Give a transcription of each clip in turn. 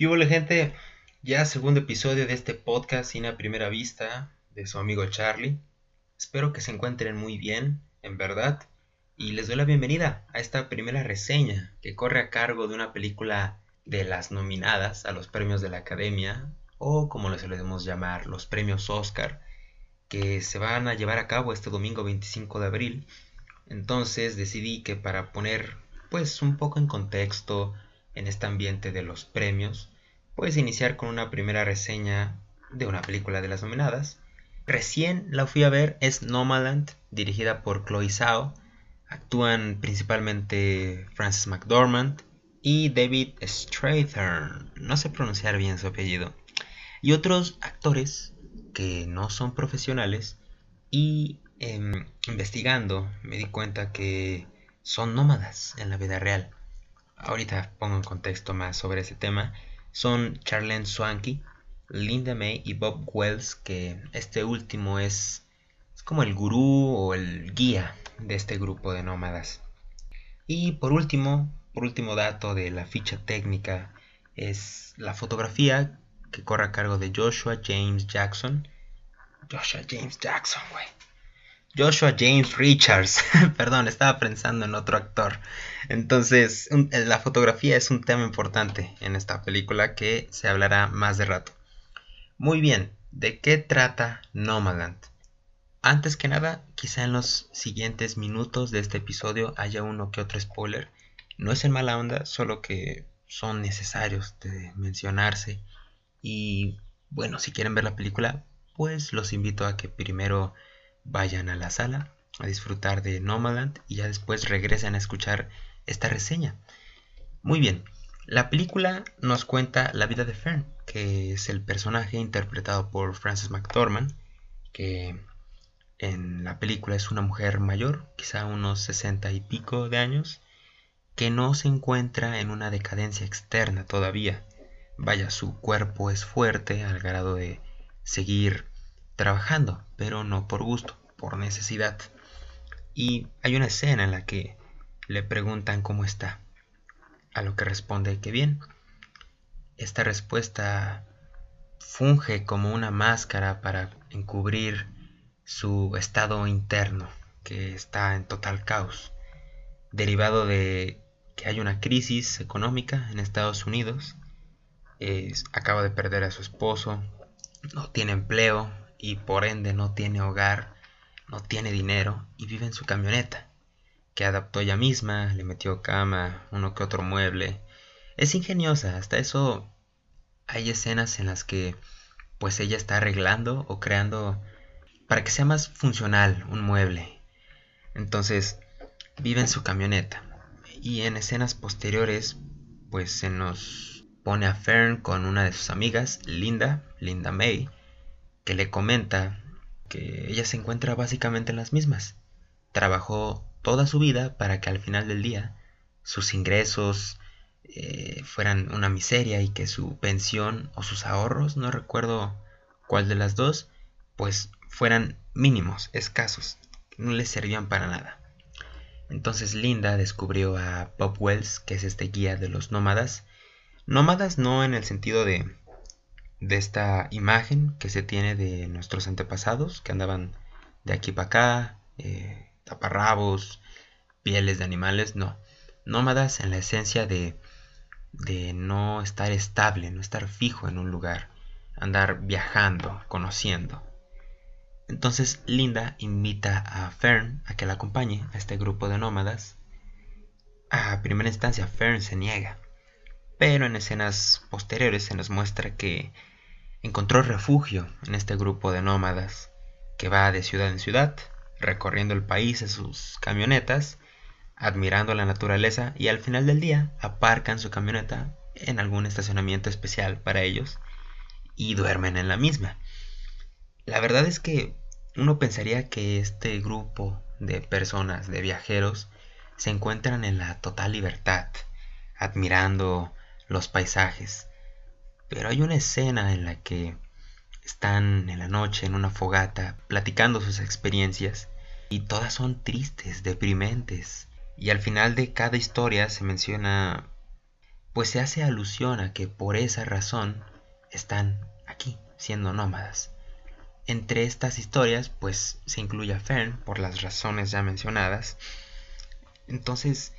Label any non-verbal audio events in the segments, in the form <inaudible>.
Hola gente, ya segundo episodio de este podcast sin a primera vista de su amigo Charlie. Espero que se encuentren muy bien, en verdad, y les doy la bienvenida a esta primera reseña que corre a cargo de una película de las nominadas a los premios de la Academia, o como les solemos llamar, los premios Oscar, que se van a llevar a cabo este domingo 25 de abril. Entonces decidí que para poner pues un poco en contexto en este ambiente de los premios, puedes iniciar con una primera reseña de una película de las nominadas. Recién la fui a ver, es Nomaland, dirigida por Chloe Zhao. Actúan principalmente Frances McDormand y David Strathairn, no sé pronunciar bien su apellido, y otros actores que no son profesionales y em, investigando me di cuenta que son nómadas en la vida real ahorita pongo en contexto más sobre ese tema, son Charlene Swanky, Linda May y Bob Wells, que este último es, es como el gurú o el guía de este grupo de nómadas. Y por último, por último dato de la ficha técnica, es la fotografía que corre a cargo de Joshua James Jackson. Joshua James Jackson, güey. Joshua James Richards. <laughs> Perdón, estaba pensando en otro actor. Entonces, eh, la fotografía es un tema importante en esta película que se hablará más de rato. Muy bien, ¿de qué trata Nomadland? Antes que nada, quizá en los siguientes minutos de este episodio haya uno que otro spoiler. No es en mala onda, solo que son necesarios de mencionarse. Y bueno, si quieren ver la película, pues los invito a que primero vayan a la sala a disfrutar de Nomadland y ya después regresen a escuchar esta reseña. Muy bien, la película nos cuenta la vida de Fern, que es el personaje interpretado por Frances McDormand, que en la película es una mujer mayor, quizá unos sesenta y pico de años, que no se encuentra en una decadencia externa todavía. Vaya, su cuerpo es fuerte al grado de seguir trabajando, pero no por gusto, por necesidad. Y hay una escena en la que le preguntan cómo está, a lo que responde que bien. Esta respuesta funge como una máscara para encubrir su estado interno, que está en total caos, derivado de que hay una crisis económica en Estados Unidos, acaba de perder a su esposo, no tiene empleo, y por ende no tiene hogar, no tiene dinero y vive en su camioneta, que adaptó ella misma, le metió cama, uno que otro mueble. Es ingeniosa, hasta eso hay escenas en las que pues ella está arreglando o creando para que sea más funcional un mueble. Entonces vive en su camioneta y en escenas posteriores pues se nos pone a Fern con una de sus amigas, Linda, Linda May, que le comenta que ella se encuentra básicamente en las mismas. Trabajó toda su vida para que al final del día sus ingresos eh, fueran una miseria y que su pensión o sus ahorros, no recuerdo cuál de las dos, pues fueran mínimos, escasos, no le servían para nada. Entonces Linda descubrió a Bob Wells, que es este guía de los nómadas. Nómadas no en el sentido de de esta imagen que se tiene de nuestros antepasados que andaban de aquí para acá, eh, taparrabos, pieles de animales, no. Nómadas en la esencia de, de no estar estable, no estar fijo en un lugar, andar viajando, conociendo. Entonces Linda invita a Fern a que la acompañe a este grupo de nómadas. A primera instancia Fern se niega, pero en escenas posteriores se nos muestra que encontró refugio en este grupo de nómadas que va de ciudad en ciudad, recorriendo el país en sus camionetas, admirando la naturaleza y al final del día aparcan su camioneta en algún estacionamiento especial para ellos y duermen en la misma. La verdad es que uno pensaría que este grupo de personas, de viajeros, se encuentran en la total libertad, admirando los paisajes, pero hay una escena en la que están en la noche en una fogata platicando sus experiencias y todas son tristes, deprimentes. Y al final de cada historia se menciona pues se hace alusión a que por esa razón están aquí, siendo nómadas. Entre estas historias, pues se incluye a Fern por las razones ya mencionadas. Entonces,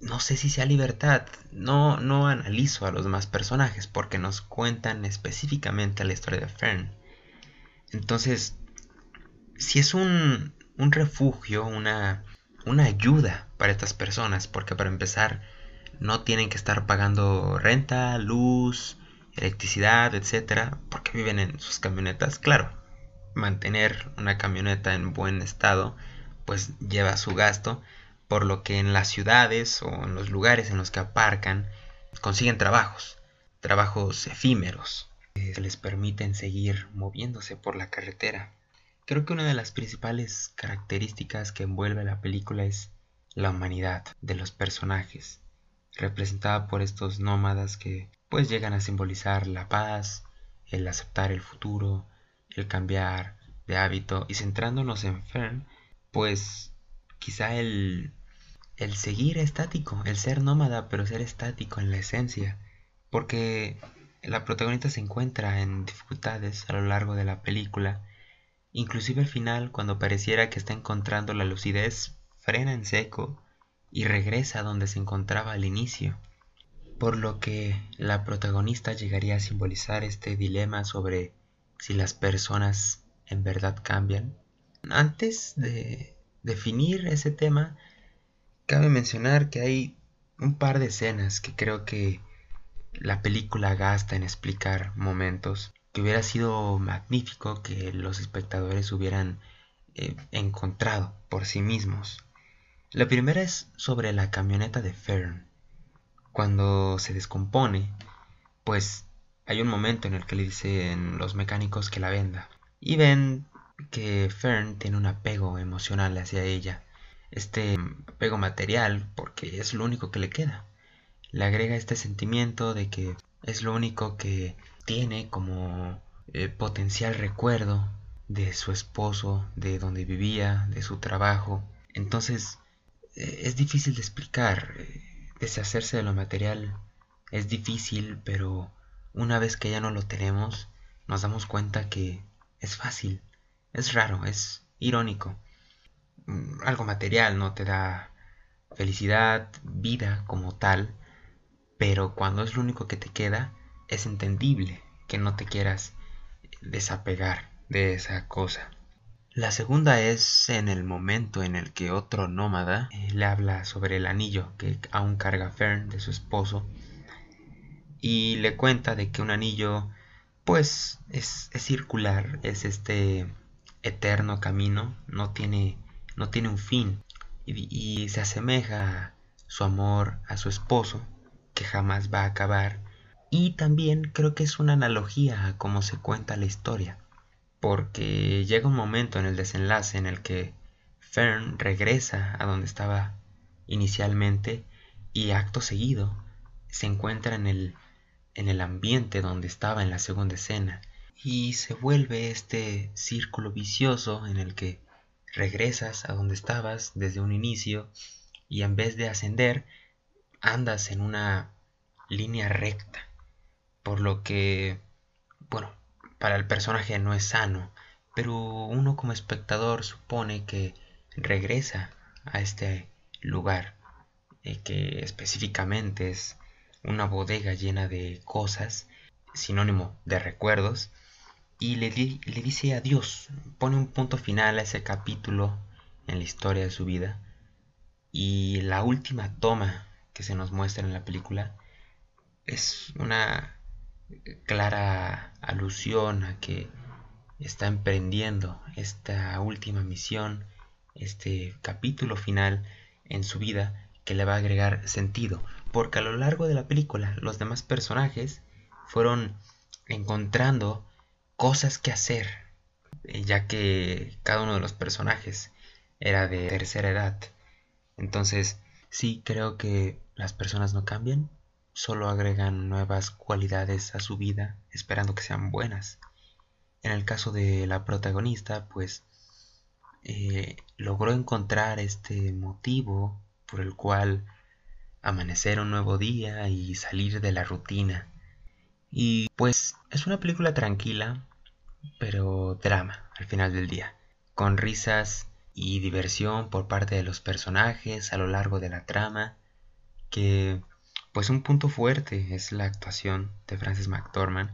no sé si sea libertad. No, no analizo a los demás personajes porque nos cuentan específicamente la historia de Fern. Entonces, si es un, un refugio, una, una ayuda para estas personas, porque para empezar no tienen que estar pagando renta, luz, electricidad, etcétera, porque viven en sus camionetas. Claro, mantener una camioneta en buen estado pues lleva su gasto, por lo que en las ciudades o en los lugares en los que aparcan consiguen trabajos, trabajos efímeros que les permiten seguir moviéndose por la carretera. Creo que una de las principales características que envuelve la película es la humanidad de los personajes, representada por estos nómadas que pues llegan a simbolizar la paz, el aceptar el futuro, el cambiar de hábito y centrándonos en Fern, pues quizá el, el seguir estático, el ser nómada, pero ser estático en la esencia, porque la protagonista se encuentra en dificultades a lo largo de la película, inclusive al final, cuando pareciera que está encontrando la lucidez, frena en seco y regresa donde se encontraba al inicio, por lo que la protagonista llegaría a simbolizar este dilema sobre si las personas en verdad cambian. Antes de definir ese tema, cabe mencionar que hay un par de escenas que creo que la película gasta en explicar momentos que hubiera sido magnífico que los espectadores hubieran eh, encontrado por sí mismos. La primera es sobre la camioneta de Fern. Cuando se descompone, pues hay un momento en el que le dicen los mecánicos que la venda. Y ven que Fern tiene un apego emocional hacia ella este apego material porque es lo único que le queda. Le agrega este sentimiento de que es lo único que tiene como eh, potencial recuerdo de su esposo, de donde vivía, de su trabajo. Entonces eh, es difícil de explicar. Eh, deshacerse de lo material es difícil, pero una vez que ya no lo tenemos, nos damos cuenta que es fácil. Es raro, es irónico. Mm, algo material, no te da felicidad, vida como tal, pero cuando es lo único que te queda, es entendible que no te quieras desapegar de esa cosa. La segunda es en el momento en el que otro nómada eh, le habla sobre el anillo que aún carga Fern de su esposo y le cuenta de que un anillo pues es, es circular, es este eterno camino, no tiene no tiene un fin y, se asemeja su amor a su esposo, que jamás va a acabar. Y también creo que es una analogía a cómo se cuenta la historia, porque llega un momento en el desenlace en el que Fern regresa a donde estaba inicialmente y acto seguido se encuentra en el, en el ambiente donde estaba en la segunda escena y se vuelve este círculo vicioso en el que regresas a donde estabas desde un inicio y en vez de ascender, andas en una línea recta. Por lo que, bueno, para el personaje no es sano, pero uno como espectador supone que regresa a este lugar, eh, que específicamente es una bodega llena de cosas, sinónimo de recuerdos, y le, le dice adiós, pone un punto final a ese capítulo en la historia de su vida. Y la última toma que se nos muestra en la película es una clara alusión a que está emprendiendo esta última misión, este capítulo final en su vida que le va a agregar sentido, porque a lo largo de la película los demás personajes fueron encontrando cosas que hacer, eh, ya que cada uno de los personajes era de tercera edad. Entonces, sí creo que las personas no cambian, solo agregan nuevas cualidades a su vida esperando que sean buenas. En el caso de la protagonista, pues eh, logró encontrar este motivo por el cual amanecer un nuevo día y salir de la rutina. Y pues es una película tranquila, pero drama al final del día, con risas y diversión por parte de los personajes a lo largo de la trama, que pues un punto fuerte es la actuación de Frances McDormand,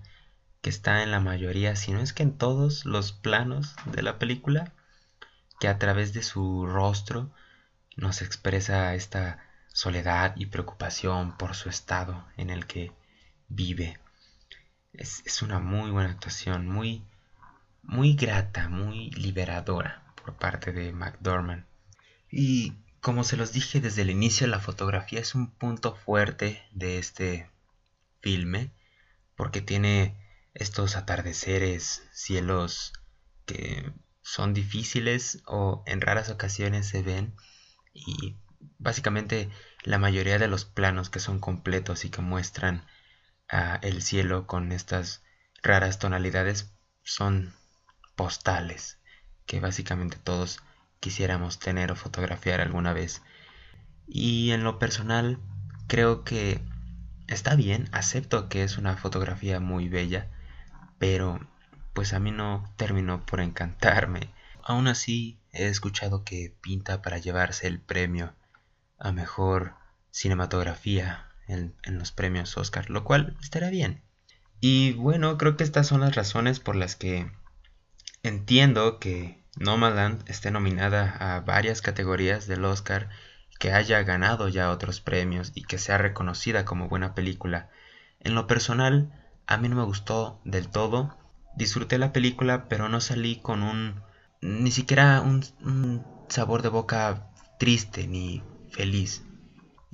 que está en la mayoría, si no es que en todos los planos de la película, que a través de su rostro nos expresa esta soledad y preocupación por su estado en el que vive. Es, es una muy buena actuación, muy, muy grata, muy liberadora por parte de McDormand. Y como se los dije desde el inicio, la fotografía es un punto fuerte de este filme, porque tiene estos atardeceres, cielos que son difíciles o en raras ocasiones se ven y básicamente la mayoría de los planos que son completos y que muestran el cielo con estas raras tonalidades son postales que básicamente todos quisiéramos tener o fotografiar alguna vez. Y en lo personal, creo que está bien, acepto que es una fotografía muy bella, pero pues a mí no terminó por encantarme. Aún así, he escuchado que pinta para llevarse el premio a mejor cinematografía en, los premios Oscar, lo cual estará bien. Y bueno, creo que estas son las razones por las que entiendo que Nomadland esté nominada a varias categorías del Oscar, que haya ganado ya otros premios y que sea reconocida como buena película. En lo personal, a mí no me gustó del todo. Disfruté la película, pero no salí con un... ni siquiera un, un sabor de boca triste ni feliz.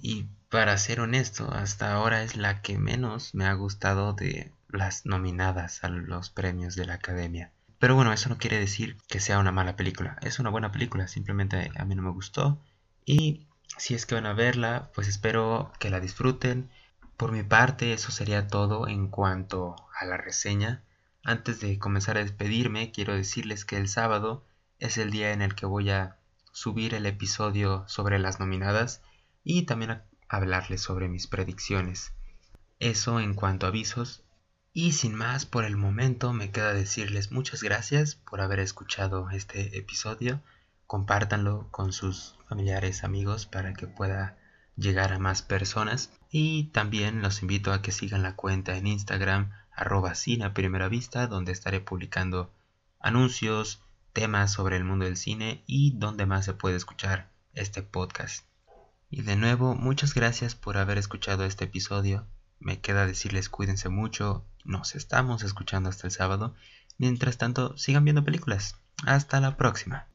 Y para ser honesto, hasta ahora es la que menos me ha gustado de las nominadas a los premios de la Academia. Pero bueno, eso no quiere decir que sea una mala película. Es una buena película, simplemente a mí no me gustó. Y si es que van a verla, pues espero que la disfruten. Por mi parte, eso sería todo en cuanto a la reseña. Antes de comenzar a despedirme, quiero decirles que el sábado es el día en el que voy a subir el episodio sobre las nominadas y también hablarles sobre mis predicciones. Eso en cuanto a avisos. Y sin más por el momento me queda decirles muchas gracias por haber escuchado este episodio. Compártanlo con sus familiares, amigos para que pueda llegar a más personas. Y también los invito a que sigan la cuenta en Instagram arroba cine a primera vista donde estaré publicando anuncios, temas sobre el mundo del cine y donde más se puede escuchar este podcast. Y de nuevo, muchas gracias por haber escuchado este episodio. Me queda decirles cuídense mucho, nos estamos escuchando hasta el sábado. Mientras tanto, sigan viendo películas. Hasta la próxima.